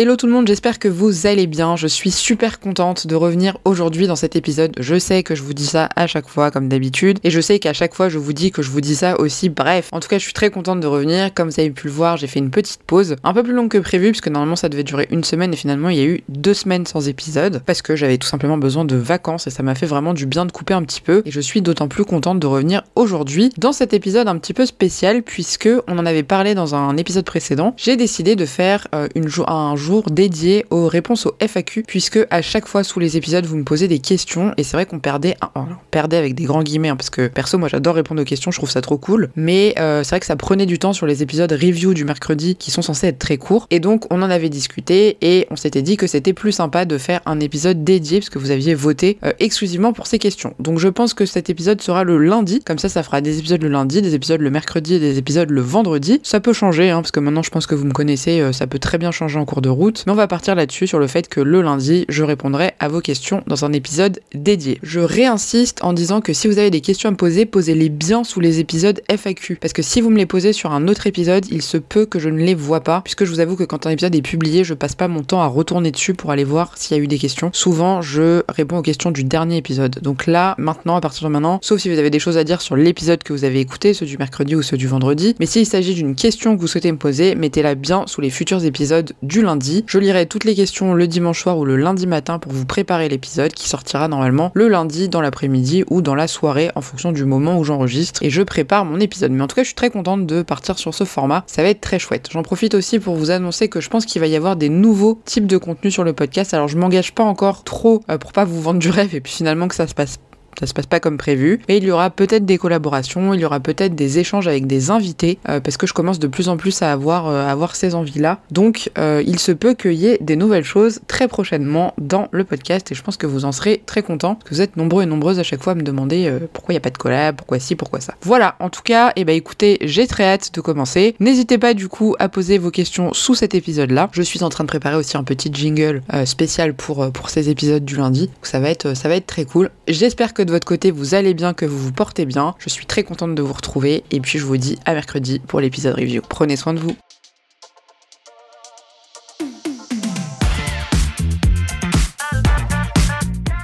Hello tout le monde, j'espère que vous allez bien. Je suis super contente de revenir aujourd'hui dans cet épisode. Je sais que je vous dis ça à chaque fois comme d'habitude et je sais qu'à chaque fois je vous dis que je vous dis ça aussi. Bref, en tout cas, je suis très contente de revenir. Comme vous avez pu le voir, j'ai fait une petite pause, un peu plus longue que prévu puisque normalement ça devait durer une semaine et finalement il y a eu deux semaines sans épisode parce que j'avais tout simplement besoin de vacances et ça m'a fait vraiment du bien de couper un petit peu et je suis d'autant plus contente de revenir aujourd'hui dans cet épisode un petit peu spécial puisque on en avait parlé dans un épisode précédent. J'ai décidé de faire euh, une un jour dédié aux réponses aux FAQ, puisque à chaque fois sous les épisodes, vous me posez des questions, et c'est vrai qu'on perdait, on perdait avec des grands guillemets, hein, parce que perso, moi j'adore répondre aux questions, je trouve ça trop cool, mais euh, c'est vrai que ça prenait du temps sur les épisodes review du mercredi, qui sont censés être très courts, et donc on en avait discuté, et on s'était dit que c'était plus sympa de faire un épisode dédié, parce que vous aviez voté euh, exclusivement pour ces questions. Donc je pense que cet épisode sera le lundi, comme ça ça fera des épisodes le lundi, des épisodes le mercredi et des épisodes le vendredi. Ça peut changer, hein, parce que maintenant je pense que vous me connaissez, euh, ça peut très bien changer en cours de route, mais on va partir là-dessus sur le fait que le lundi, je répondrai à vos questions dans un épisode dédié. Je réinsiste en disant que si vous avez des questions à me poser, posez-les bien sous les épisodes FAQ. Parce que si vous me les posez sur un autre épisode, il se peut que je ne les vois pas, puisque je vous avoue que quand un épisode est publié, je passe pas mon temps à retourner dessus pour aller voir s'il y a eu des questions. Souvent, je réponds aux questions du dernier épisode. Donc là, maintenant, à partir de maintenant, sauf si vous avez des choses à dire sur l'épisode que vous avez écouté, ceux du mercredi ou ceux du vendredi, mais s'il s'agit d'une question que vous souhaitez me poser, mettez-la bien sous les futurs épisodes du lundi. Je lirai toutes les questions le dimanche soir ou le lundi matin pour vous préparer l'épisode qui sortira normalement le lundi dans l'après-midi ou dans la soirée en fonction du moment où j'enregistre et je prépare mon épisode. Mais en tout cas, je suis très contente de partir sur ce format. Ça va être très chouette. J'en profite aussi pour vous annoncer que je pense qu'il va y avoir des nouveaux types de contenus sur le podcast. Alors, je m'engage pas encore trop euh, pour pas vous vendre du rêve et puis finalement que ça se passe ça se passe pas comme prévu, mais il y aura peut-être des collaborations, il y aura peut-être des échanges avec des invités, euh, parce que je commence de plus en plus à avoir, euh, avoir ces envies-là. Donc euh, il se peut qu'il y ait des nouvelles choses très prochainement dans le podcast, et je pense que vous en serez très contents, parce que vous êtes nombreux et nombreuses à chaque fois à me demander pourquoi il n'y a pas de collab, pourquoi ci, pourquoi ça. Voilà, en tout cas, et eh ben écoutez, j'ai très hâte de commencer. N'hésitez pas du coup à poser vos questions sous cet épisode-là. Je suis en train de préparer aussi un petit jingle spécial pour, pour ces épisodes du lundi, donc ça va être, ça va être très cool. J'espère que de votre côté vous allez bien, que vous vous portez bien. Je suis très contente de vous retrouver et puis je vous dis à mercredi pour l'épisode review. Prenez soin de vous.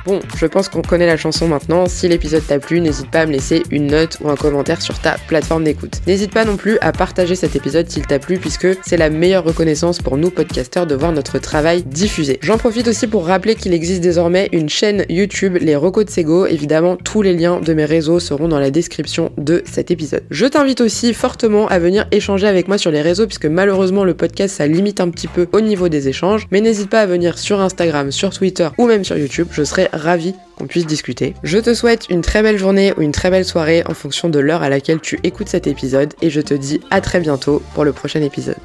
Bon, je pense qu'on connaît la chanson maintenant. Si l'épisode t'a plu, n'hésite pas à me laisser une note ou un commentaire sur ta plateforme d'écoute. N'hésite pas non plus à partager cet épisode s'il t'a plu, puisque c'est la meilleure reconnaissance pour nous podcasteurs de voir notre travail diffusé. J'en profite aussi pour rappeler qu'il existe désormais une chaîne YouTube, les Recos de Sego. Évidemment, tous les liens de mes réseaux seront dans la description de cet épisode. Je t'invite aussi fortement à venir échanger avec moi sur les réseaux, puisque malheureusement le podcast ça limite un petit peu au niveau des échanges. Mais n'hésite pas à venir sur Instagram, sur Twitter ou même sur YouTube. Je serai ravi qu'on puisse discuter. Je te souhaite une très belle journée ou une très belle soirée en fonction de l'heure à laquelle tu écoutes cet épisode et je te dis à très bientôt pour le prochain épisode.